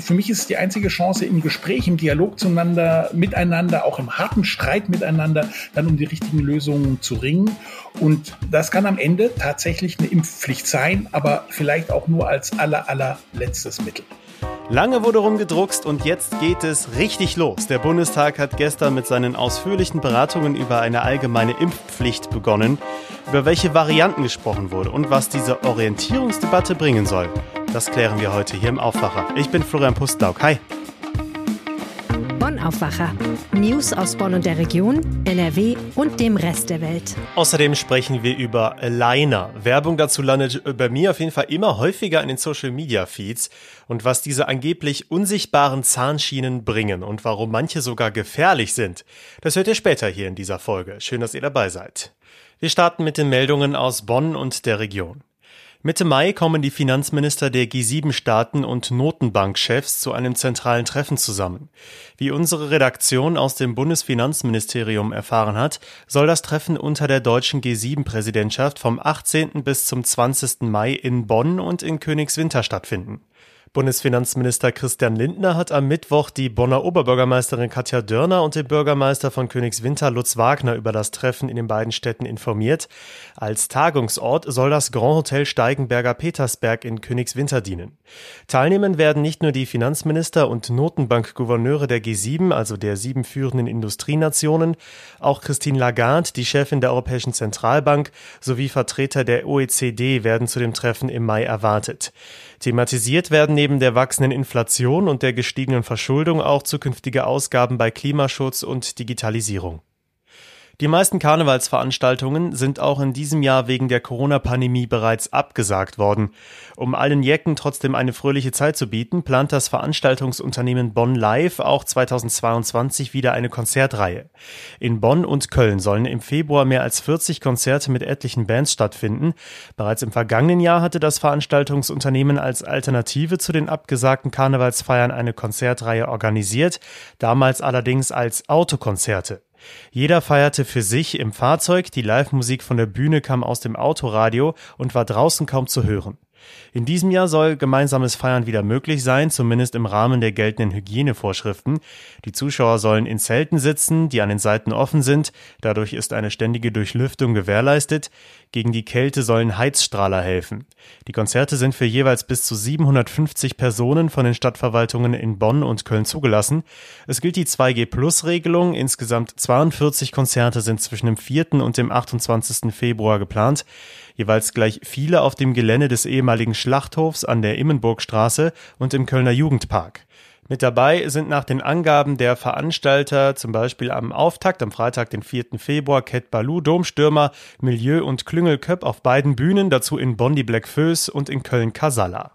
für mich ist es die einzige Chance, im Gespräch, im Dialog zueinander, miteinander, auch im harten Streit miteinander, dann um die richtigen Lösungen zu ringen. Und das kann am Ende tatsächlich eine Impfpflicht sein, aber vielleicht auch nur als aller, allerletztes Mittel. Lange wurde rumgedruckst und jetzt geht es richtig los. Der Bundestag hat gestern mit seinen ausführlichen Beratungen über eine allgemeine Impfpflicht begonnen, über welche Varianten gesprochen wurde und was diese Orientierungsdebatte bringen soll. Das klären wir heute hier im Aufwacher. Ich bin Florian Pustlauk. Hi. Aufwacher. News aus Bonn und der Region, NRW und dem Rest der Welt. Außerdem sprechen wir über Liner. Werbung dazu landet bei mir auf jeden Fall immer häufiger in den Social Media Feeds und was diese angeblich unsichtbaren Zahnschienen bringen und warum manche sogar gefährlich sind. Das hört ihr später hier in dieser Folge. Schön, dass ihr dabei seid. Wir starten mit den Meldungen aus Bonn und der Region. Mitte Mai kommen die Finanzminister der G7-Staaten und Notenbankchefs zu einem zentralen Treffen zusammen. Wie unsere Redaktion aus dem Bundesfinanzministerium erfahren hat, soll das Treffen unter der deutschen G7-Präsidentschaft vom 18. bis zum 20. Mai in Bonn und in Königswinter stattfinden. Bundesfinanzminister Christian Lindner hat am Mittwoch die Bonner Oberbürgermeisterin Katja Dörner und den Bürgermeister von Königswinter Lutz Wagner über das Treffen in den beiden Städten informiert. Als Tagungsort soll das Grand Hotel Steigenberger Petersberg in Königswinter dienen. Teilnehmen werden nicht nur die Finanzminister und Notenbankgouverneure der G7, also der sieben führenden Industrienationen, auch Christine Lagarde, die Chefin der Europäischen Zentralbank, sowie Vertreter der OECD werden zu dem Treffen im Mai erwartet. Thematisiert werden neben der wachsenden Inflation und der gestiegenen Verschuldung auch zukünftige Ausgaben bei Klimaschutz und Digitalisierung. Die meisten Karnevalsveranstaltungen sind auch in diesem Jahr wegen der Corona-Pandemie bereits abgesagt worden. Um allen Jecken trotzdem eine fröhliche Zeit zu bieten, plant das Veranstaltungsunternehmen Bonn Live auch 2022 wieder eine Konzertreihe. In Bonn und Köln sollen im Februar mehr als 40 Konzerte mit etlichen Bands stattfinden. Bereits im vergangenen Jahr hatte das Veranstaltungsunternehmen als Alternative zu den abgesagten Karnevalsfeiern eine Konzertreihe organisiert, damals allerdings als Autokonzerte. Jeder feierte für sich im Fahrzeug, die Live-Musik von der Bühne kam aus dem Autoradio und war draußen kaum zu hören. In diesem Jahr soll gemeinsames Feiern wieder möglich sein, zumindest im Rahmen der geltenden Hygienevorschriften. Die Zuschauer sollen in Zelten sitzen, die an den Seiten offen sind. Dadurch ist eine ständige Durchlüftung gewährleistet. Gegen die Kälte sollen Heizstrahler helfen. Die Konzerte sind für jeweils bis zu 750 Personen von den Stadtverwaltungen in Bonn und Köln zugelassen. Es gilt die 2G-Plus-Regelung. Insgesamt 42 Konzerte sind zwischen dem 4. und dem 28. Februar geplant jeweils gleich viele auf dem Gelände des ehemaligen Schlachthofs an der Immenburgstraße und im Kölner Jugendpark. Mit dabei sind nach den Angaben der Veranstalter zum Beispiel am Auftakt am Freitag, den 4. Februar, Cat Balou, Domstürmer, Milieu und Klüngelköpp auf beiden Bühnen, dazu in Bondi Black Föß und in Köln Casalla.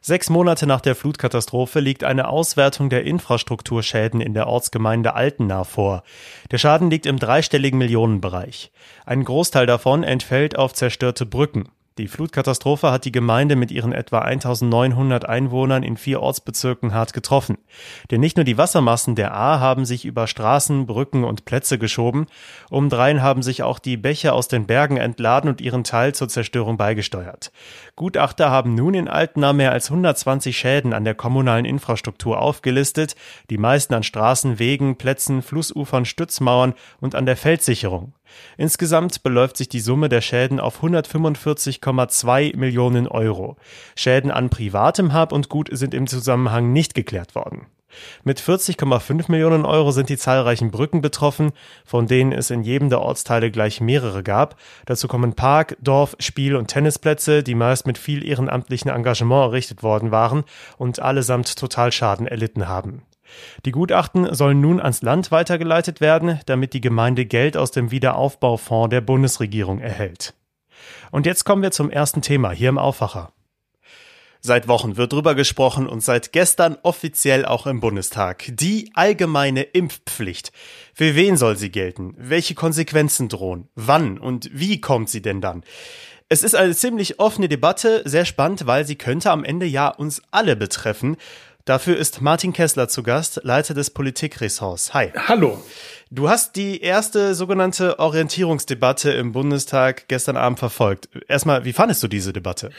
Sechs Monate nach der Flutkatastrophe liegt eine Auswertung der Infrastrukturschäden in der Ortsgemeinde Altena vor. Der Schaden liegt im dreistelligen Millionenbereich. Ein Großteil davon entfällt auf zerstörte Brücken. Die Flutkatastrophe hat die Gemeinde mit ihren etwa 1900 Einwohnern in vier Ortsbezirken hart getroffen. Denn nicht nur die Wassermassen der A haben sich über Straßen, Brücken und Plätze geschoben, umdrein haben sich auch die Bäche aus den Bergen entladen und ihren Teil zur Zerstörung beigesteuert. Gutachter haben nun in Altena mehr als 120 Schäden an der kommunalen Infrastruktur aufgelistet, die meisten an Straßen, Wegen, Plätzen, Flussufern, Stützmauern und an der Feldsicherung. Insgesamt beläuft sich die Summe der Schäden auf 145,2 Millionen Euro. Schäden an privatem Hab und Gut sind im Zusammenhang nicht geklärt worden. Mit 40,5 Millionen Euro sind die zahlreichen Brücken betroffen, von denen es in jedem der Ortsteile gleich mehrere gab. Dazu kommen Park, Dorf, Spiel- und Tennisplätze, die meist mit viel ehrenamtlichen Engagement errichtet worden waren und allesamt Totalschaden erlitten haben. Die Gutachten sollen nun ans Land weitergeleitet werden, damit die Gemeinde Geld aus dem Wiederaufbaufonds der Bundesregierung erhält. Und jetzt kommen wir zum ersten Thema hier im Aufwacher. Seit Wochen wird drüber gesprochen und seit gestern offiziell auch im Bundestag. Die allgemeine Impfpflicht. Für wen soll sie gelten? Welche Konsequenzen drohen? Wann und wie kommt sie denn dann? Es ist eine ziemlich offene Debatte, sehr spannend, weil sie könnte am Ende ja uns alle betreffen. Dafür ist Martin Kessler zu Gast, Leiter des Politikressorts. Hi. Hallo. Du hast die erste sogenannte Orientierungsdebatte im Bundestag gestern Abend verfolgt. Erstmal, wie fandest du diese Debatte?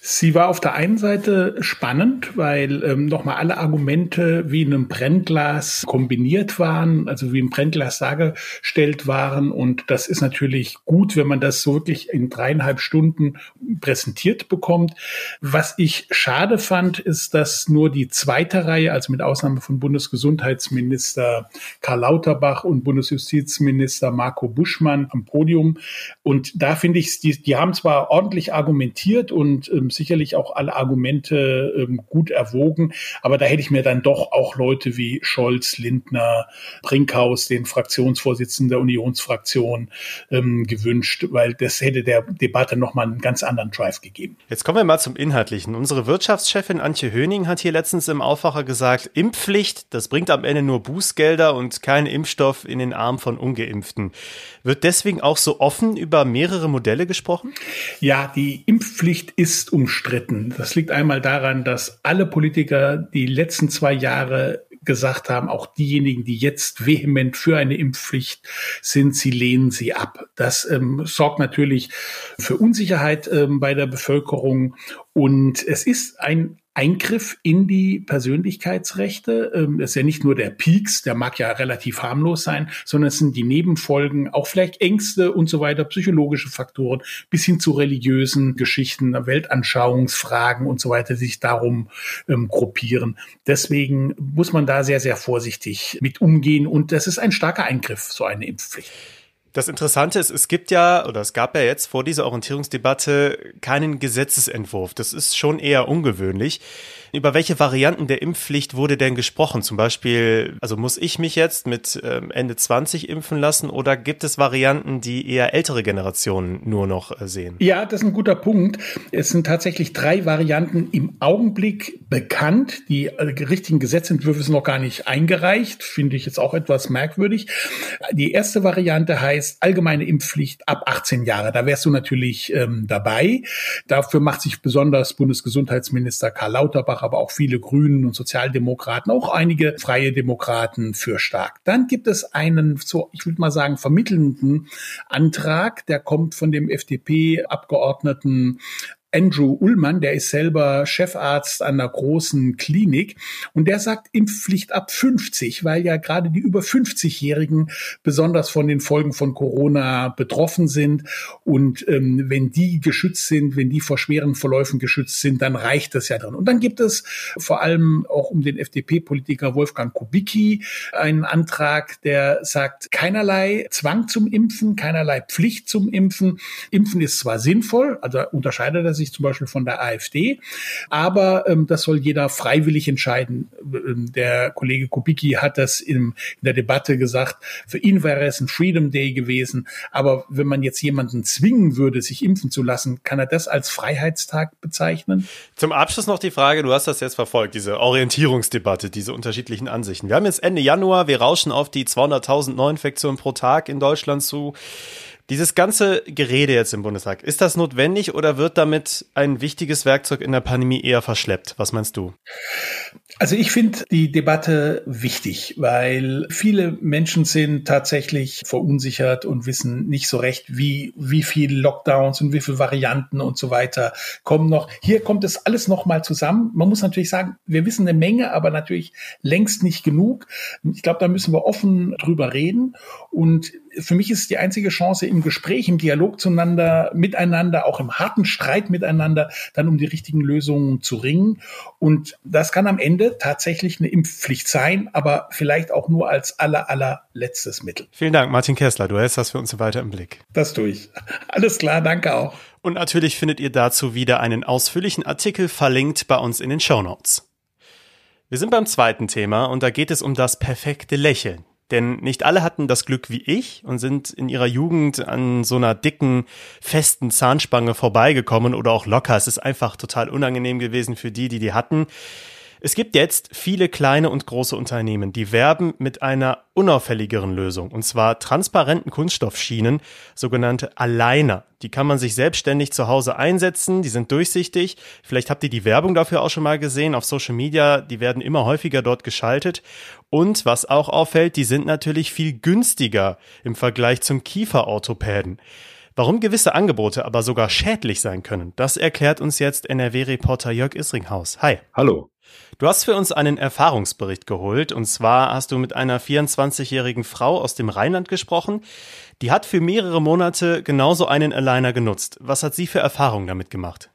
Sie war auf der einen Seite spannend, weil ähm, nochmal alle Argumente wie in einem Brennglas kombiniert waren, also wie im Brennglas dargestellt waren. Und das ist natürlich gut, wenn man das so wirklich in dreieinhalb Stunden präsentiert bekommt. Was ich schade fand, ist, dass nur die zweite Reihe, also mit Ausnahme von Bundesgesundheitsminister Karl Lauterbach und Bundesjustizminister Marco Buschmann am Podium. Und da finde ich, die, die haben zwar ordentlich argumentiert und ähm, sicherlich auch alle Argumente ähm, gut erwogen. Aber da hätte ich mir dann doch auch Leute wie Scholz, Lindner, Brinkhaus, den Fraktionsvorsitzenden der Unionsfraktion, ähm, gewünscht, weil das hätte der Debatte nochmal einen ganz anderen Drive gegeben. Jetzt kommen wir mal zum Inhaltlichen. Unsere Wirtschaftschefin Antje Höning hat hier letztens im Aufwacher gesagt, Impfpflicht, das bringt am Ende nur Bußgelder und keinen Impfstoff in den Arm von Ungeimpften. Wird deswegen auch so offen über mehrere Modelle gesprochen? Ja, die Impfpflicht ist umstritten. Das liegt einmal daran, dass alle Politiker die letzten zwei Jahre gesagt haben, auch diejenigen, die jetzt vehement für eine Impfpflicht sind, sie lehnen sie ab. Das ähm, sorgt natürlich für Unsicherheit ähm, bei der Bevölkerung und es ist ein Eingriff in die Persönlichkeitsrechte. Ähm, es ist ja nicht nur der Peaks, der mag ja relativ harmlos sein, sondern es sind die Nebenfolgen, auch vielleicht Ängste und so weiter, psychologische Faktoren, bis hin zu religiösen Geschichten, Weltanschauungsfragen und so weiter, die sich darum ähm, gruppieren. Deswegen muss man da sehr, sehr vorsichtig mit umgehen und das ist ein starker Eingriff, so eine Impfpflicht. Das Interessante ist, es gibt ja, oder es gab ja jetzt vor dieser Orientierungsdebatte keinen Gesetzesentwurf. Das ist schon eher ungewöhnlich. Über welche Varianten der Impfpflicht wurde denn gesprochen? Zum Beispiel, also muss ich mich jetzt mit ähm, Ende 20 impfen lassen oder gibt es Varianten, die eher ältere Generationen nur noch äh, sehen? Ja, das ist ein guter Punkt. Es sind tatsächlich drei Varianten im Augenblick bekannt. Die äh, richtigen Gesetzentwürfe sind noch gar nicht eingereicht. Finde ich jetzt auch etwas merkwürdig. Die erste Variante heißt allgemeine Impfpflicht ab 18 Jahre. Da wärst du natürlich ähm, dabei. Dafür macht sich besonders Bundesgesundheitsminister Karl Lauterbach aber auch viele Grünen und Sozialdemokraten, auch einige freie Demokraten für stark. Dann gibt es einen, so ich würde mal sagen, vermittelnden Antrag, der kommt von dem FDP-Abgeordneten Andrew Ullmann, der ist selber Chefarzt an einer großen Klinik und der sagt Impfpflicht ab 50, weil ja gerade die über 50-Jährigen besonders von den Folgen von Corona betroffen sind und ähm, wenn die geschützt sind, wenn die vor schweren Verläufen geschützt sind, dann reicht das ja drin. Und dann gibt es vor allem auch um den FDP-Politiker Wolfgang Kubicki einen Antrag, der sagt keinerlei Zwang zum Impfen, keinerlei Pflicht zum Impfen. Impfen ist zwar sinnvoll, also unterscheidet er sich sich zum Beispiel von der AfD. Aber ähm, das soll jeder freiwillig entscheiden. Ähm, der Kollege Kubicki hat das im, in der Debatte gesagt. Für ihn wäre es ein Freedom Day gewesen. Aber wenn man jetzt jemanden zwingen würde, sich impfen zu lassen, kann er das als Freiheitstag bezeichnen? Zum Abschluss noch die Frage, du hast das jetzt verfolgt, diese Orientierungsdebatte, diese unterschiedlichen Ansichten. Wir haben jetzt Ende Januar, wir rauschen auf die 200.000 Neuinfektionen pro Tag in Deutschland zu. Dieses ganze Gerede jetzt im Bundestag, ist das notwendig oder wird damit ein wichtiges Werkzeug in der Pandemie eher verschleppt? Was meinst du? Also ich finde die Debatte wichtig, weil viele Menschen sind tatsächlich verunsichert und wissen nicht so recht, wie, wie viele Lockdowns und wie viele Varianten und so weiter kommen noch. Hier kommt es alles nochmal zusammen. Man muss natürlich sagen, wir wissen eine Menge, aber natürlich längst nicht genug. Ich glaube, da müssen wir offen drüber reden. Und für mich ist die einzige Chance im Gespräch, im Dialog zueinander, miteinander, auch im harten Streit miteinander, dann um die richtigen Lösungen zu ringen. Und das kann am Ende tatsächlich eine Impfpflicht sein, aber vielleicht auch nur als aller, allerletztes Mittel. Vielen Dank, Martin Kessler. Du hältst das für uns weiter im Blick. Das tue ich. Alles klar, danke auch. Und natürlich findet ihr dazu wieder einen ausführlichen Artikel verlinkt bei uns in den Show Notes. Wir sind beim zweiten Thema und da geht es um das perfekte Lächeln. Denn nicht alle hatten das Glück wie ich und sind in ihrer Jugend an so einer dicken, festen Zahnspange vorbeigekommen oder auch locker. Es ist einfach total unangenehm gewesen für die, die die hatten. Es gibt jetzt viele kleine und große Unternehmen, die werben mit einer unauffälligeren Lösung, und zwar transparenten Kunststoffschienen, sogenannte Aligner. Die kann man sich selbstständig zu Hause einsetzen, die sind durchsichtig. Vielleicht habt ihr die Werbung dafür auch schon mal gesehen auf Social Media, die werden immer häufiger dort geschaltet. Und was auch auffällt, die sind natürlich viel günstiger im Vergleich zum Kieferorthopäden. Warum gewisse Angebote aber sogar schädlich sein können, das erklärt uns jetzt NRW-Reporter Jörg Isringhaus. Hi. Hallo. Du hast für uns einen Erfahrungsbericht geholt und zwar hast du mit einer 24-jährigen Frau aus dem Rheinland gesprochen. Die hat für mehrere Monate genauso einen Aligner genutzt. Was hat sie für Erfahrungen damit gemacht?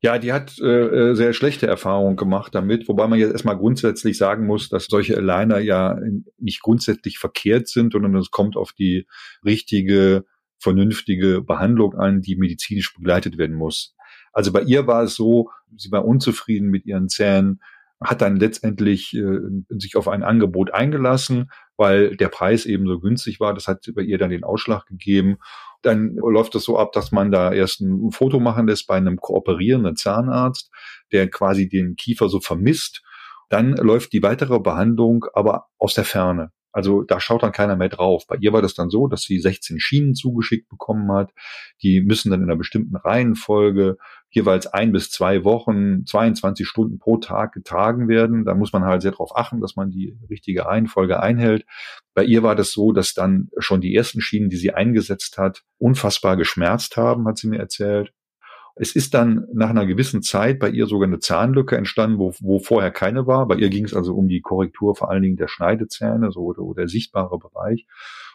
Ja, die hat äh, äh, sehr schlechte Erfahrungen gemacht damit, wobei man jetzt erstmal grundsätzlich sagen muss, dass solche Aligner ja nicht grundsätzlich verkehrt sind, sondern es kommt auf die richtige vernünftige Behandlung an, die medizinisch begleitet werden muss. Also bei ihr war es so, sie war unzufrieden mit ihren Zähnen, hat dann letztendlich äh, sich auf ein Angebot eingelassen, weil der Preis eben so günstig war. Das hat bei ihr dann den Ausschlag gegeben. Dann läuft es so ab, dass man da erst ein Foto machen lässt bei einem kooperierenden Zahnarzt, der quasi den Kiefer so vermisst. Dann läuft die weitere Behandlung aber aus der Ferne. Also da schaut dann keiner mehr drauf. Bei ihr war das dann so, dass sie 16 Schienen zugeschickt bekommen hat. Die müssen dann in einer bestimmten Reihenfolge jeweils ein bis zwei Wochen, 22 Stunden pro Tag getragen werden. Da muss man halt sehr darauf achten, dass man die richtige Reihenfolge einhält. Bei ihr war das so, dass dann schon die ersten Schienen, die sie eingesetzt hat, unfassbar geschmerzt haben, hat sie mir erzählt. Es ist dann nach einer gewissen Zeit bei ihr sogar eine Zahnlücke entstanden, wo, wo vorher keine war. Bei ihr ging es also um die Korrektur vor allen Dingen der Schneidezähne, so der, der sichtbare Bereich.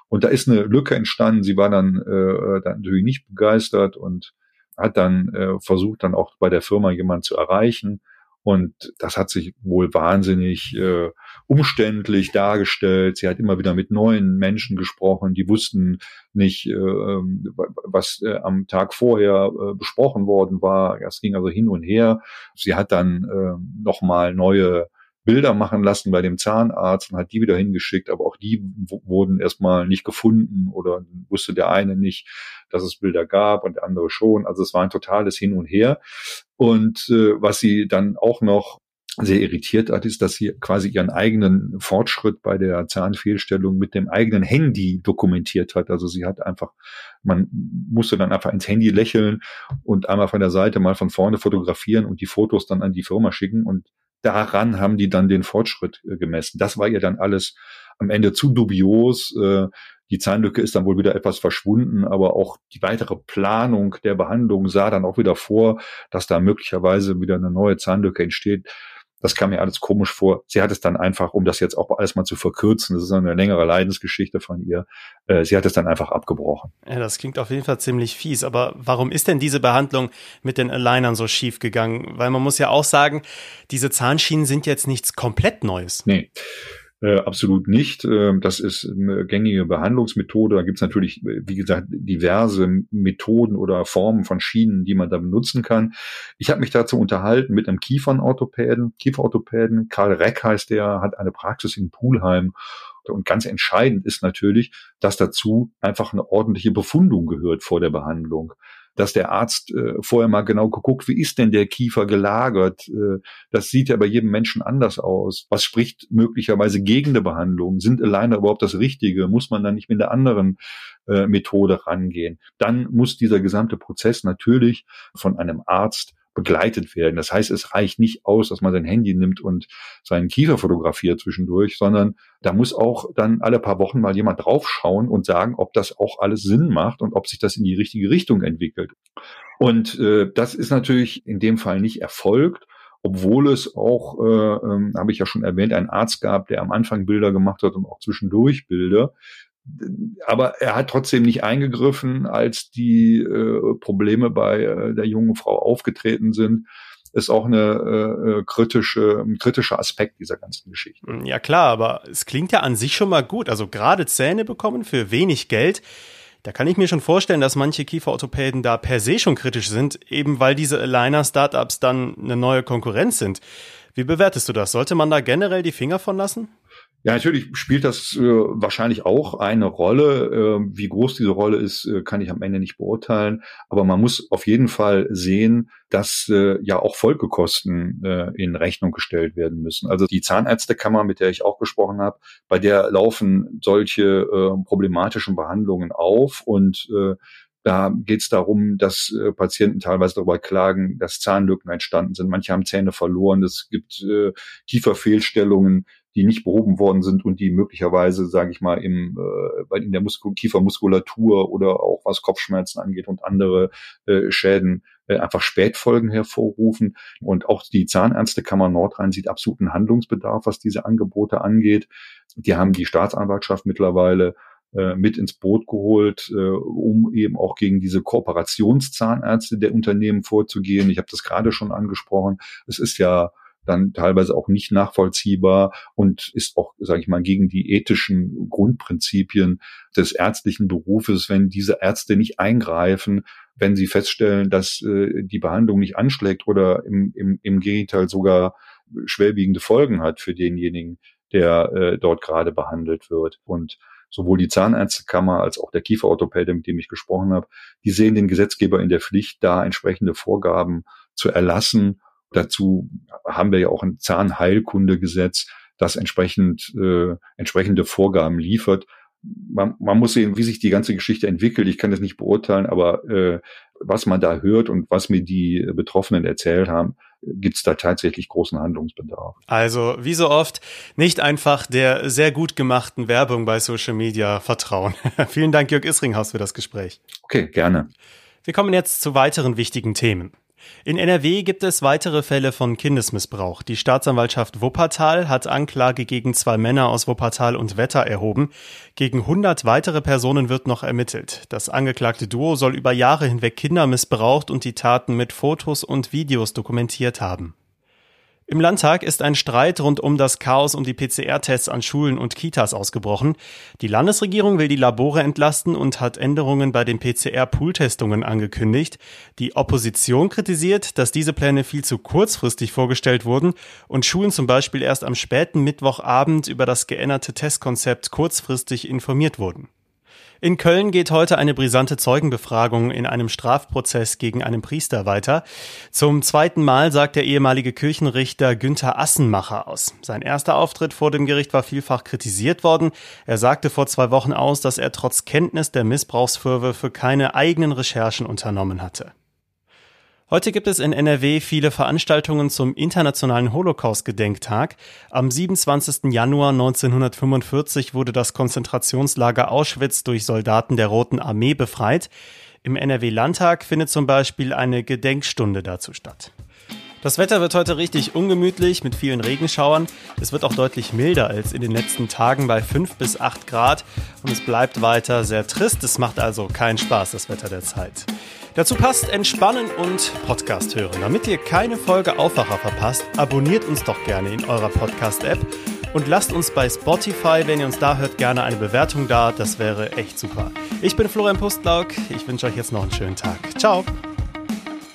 Und da ist eine Lücke entstanden. Sie war dann, äh, dann natürlich nicht begeistert und hat dann äh, versucht, dann auch bei der Firma jemanden zu erreichen. Und das hat sich wohl wahnsinnig äh, umständlich dargestellt. Sie hat immer wieder mit neuen Menschen gesprochen, die wussten nicht, äh, ähm, was äh, am Tag vorher äh, besprochen worden war. Es ging also hin und her. Sie hat dann äh, nochmal neue Bilder machen lassen bei dem Zahnarzt und hat die wieder hingeschickt, aber auch die wurden erstmal nicht gefunden oder wusste der eine nicht, dass es Bilder gab und der andere schon. Also es war ein totales Hin und Her. Und äh, was sie dann auch noch sehr irritiert hat, ist, dass sie quasi ihren eigenen Fortschritt bei der Zahnfehlstellung mit dem eigenen Handy dokumentiert hat. Also sie hat einfach, man musste dann einfach ins Handy lächeln und einmal von der Seite mal von vorne fotografieren und die Fotos dann an die Firma schicken und daran haben die dann den Fortschritt äh, gemessen. Das war ihr dann alles am Ende zu dubios. Äh, die Zahnlücke ist dann wohl wieder etwas verschwunden, aber auch die weitere Planung der Behandlung sah dann auch wieder vor, dass da möglicherweise wieder eine neue Zahnlücke entsteht. Das kam mir alles komisch vor. Sie hat es dann einfach, um das jetzt auch alles mal zu verkürzen, das ist eine längere Leidensgeschichte von ihr, äh, sie hat es dann einfach abgebrochen. Ja, das klingt auf jeden Fall ziemlich fies. Aber warum ist denn diese Behandlung mit den Alignern so schief gegangen? Weil man muss ja auch sagen, diese Zahnschienen sind jetzt nichts komplett Neues. Nee. Äh, absolut nicht. Äh, das ist eine gängige Behandlungsmethode. Da gibt es natürlich, wie gesagt, diverse Methoden oder Formen von Schienen, die man da benutzen kann. Ich habe mich dazu unterhalten mit einem Kiefernorthopäden, Kieferorthopäden. Karl Reck heißt der, hat eine Praxis in Pulheim. Und ganz entscheidend ist natürlich, dass dazu einfach eine ordentliche Befundung gehört vor der Behandlung dass der Arzt äh, vorher mal genau geguckt, wie ist denn der Kiefer gelagert? Äh, das sieht ja bei jedem Menschen anders aus. Was spricht möglicherweise gegen eine Behandlung? Sind alleine überhaupt das Richtige? Muss man dann nicht mit der anderen äh, Methode rangehen? Dann muss dieser gesamte Prozess natürlich von einem Arzt begleitet werden. Das heißt, es reicht nicht aus, dass man sein Handy nimmt und seinen Kiefer fotografiert zwischendurch, sondern da muss auch dann alle paar Wochen mal jemand draufschauen und sagen, ob das auch alles Sinn macht und ob sich das in die richtige Richtung entwickelt. Und äh, das ist natürlich in dem Fall nicht erfolgt obwohl es auch, äh, äh, habe ich ja schon erwähnt, einen Arzt gab, der am Anfang Bilder gemacht hat und auch zwischendurch Bilder aber er hat trotzdem nicht eingegriffen, als die äh, Probleme bei äh, der jungen Frau aufgetreten sind. Ist auch eine äh, äh, kritische, ein kritischer Aspekt dieser ganzen Geschichte. Ja klar, aber es klingt ja an sich schon mal gut. Also gerade Zähne bekommen für wenig Geld. Da kann ich mir schon vorstellen, dass manche Kieferorthopäden da per se schon kritisch sind, eben weil diese Aligner-Startups dann eine neue Konkurrenz sind. Wie bewertest du das? Sollte man da generell die Finger von lassen? Ja, natürlich spielt das äh, wahrscheinlich auch eine Rolle. Äh, wie groß diese Rolle ist, äh, kann ich am Ende nicht beurteilen. Aber man muss auf jeden Fall sehen, dass äh, ja auch Folgekosten äh, in Rechnung gestellt werden müssen. Also die Zahnärztekammer, mit der ich auch gesprochen habe, bei der laufen solche äh, problematischen Behandlungen auf und da geht es darum, dass äh, Patienten teilweise darüber klagen, dass Zahnlücken entstanden sind. Manche haben Zähne verloren. Es gibt äh, Kieferfehlstellungen, die nicht behoben worden sind und die möglicherweise, sage ich mal, im, äh, in der Muskul Kiefermuskulatur oder auch was Kopfschmerzen angeht und andere äh, Schäden äh, einfach Spätfolgen hervorrufen. Und auch die Zahnärztekammer Nordrhein sieht absoluten Handlungsbedarf, was diese Angebote angeht. Die haben die Staatsanwaltschaft mittlerweile mit ins Boot geholt, äh, um eben auch gegen diese Kooperationszahnärzte der Unternehmen vorzugehen. Ich habe das gerade schon angesprochen. Es ist ja dann teilweise auch nicht nachvollziehbar und ist auch, sage ich mal, gegen die ethischen Grundprinzipien des ärztlichen Berufes, wenn diese Ärzte nicht eingreifen, wenn sie feststellen, dass äh, die Behandlung nicht anschlägt oder im, im, im Gegenteil sogar schwerwiegende Folgen hat für denjenigen, der äh, dort gerade behandelt wird. Und sowohl die Zahnärztekammer als auch der Kieferorthopäde, mit dem ich gesprochen habe, die sehen den Gesetzgeber in der Pflicht, da entsprechende Vorgaben zu erlassen Dazu haben wir ja auch ein Zahnheilkundegesetz, das entsprechend äh, entsprechende Vorgaben liefert. Man, man muss sehen, wie sich die ganze Geschichte entwickelt. Ich kann das nicht beurteilen, aber äh, was man da hört und was mir die Betroffenen erzählt haben, gibt es da tatsächlich großen Handlungsbedarf. Also wie so oft nicht einfach der sehr gut gemachten Werbung bei Social Media vertrauen. Vielen Dank, Jörg Isringhaus, für das Gespräch. Okay, gerne. Wir kommen jetzt zu weiteren wichtigen Themen. In NRW gibt es weitere Fälle von Kindesmissbrauch. Die Staatsanwaltschaft Wuppertal hat Anklage gegen zwei Männer aus Wuppertal und Wetter erhoben. Gegen 100 weitere Personen wird noch ermittelt. Das angeklagte Duo soll über Jahre hinweg Kinder missbraucht und die Taten mit Fotos und Videos dokumentiert haben. Im Landtag ist ein Streit rund um das Chaos um die PCR-Tests an Schulen und Kitas ausgebrochen. Die Landesregierung will die Labore entlasten und hat Änderungen bei den PCR-Pool-Testungen angekündigt. Die Opposition kritisiert, dass diese Pläne viel zu kurzfristig vorgestellt wurden und Schulen zum Beispiel erst am späten Mittwochabend über das geänderte Testkonzept kurzfristig informiert wurden. In Köln geht heute eine brisante Zeugenbefragung in einem Strafprozess gegen einen Priester weiter. Zum zweiten Mal sagt der ehemalige Kirchenrichter Günther Assenmacher aus. Sein erster Auftritt vor dem Gericht war vielfach kritisiert worden. Er sagte vor zwei Wochen aus, dass er trotz Kenntnis der Missbrauchsvorwürfe keine eigenen Recherchen unternommen hatte. Heute gibt es in NRW viele Veranstaltungen zum Internationalen Holocaust-Gedenktag. Am 27. Januar 1945 wurde das Konzentrationslager Auschwitz durch Soldaten der Roten Armee befreit. Im NRW-Landtag findet zum Beispiel eine Gedenkstunde dazu statt. Das Wetter wird heute richtig ungemütlich mit vielen Regenschauern. Es wird auch deutlich milder als in den letzten Tagen bei 5 bis 8 Grad und es bleibt weiter sehr trist. Es macht also keinen Spaß, das Wetter der Zeit. Dazu passt Entspannen und Podcast hören. Damit ihr keine Folge Aufwacher verpasst, abonniert uns doch gerne in eurer Podcast-App und lasst uns bei Spotify, wenn ihr uns da hört, gerne eine Bewertung da. Das wäre echt super. Ich bin Florian Pustlauk. Ich wünsche euch jetzt noch einen schönen Tag. Ciao.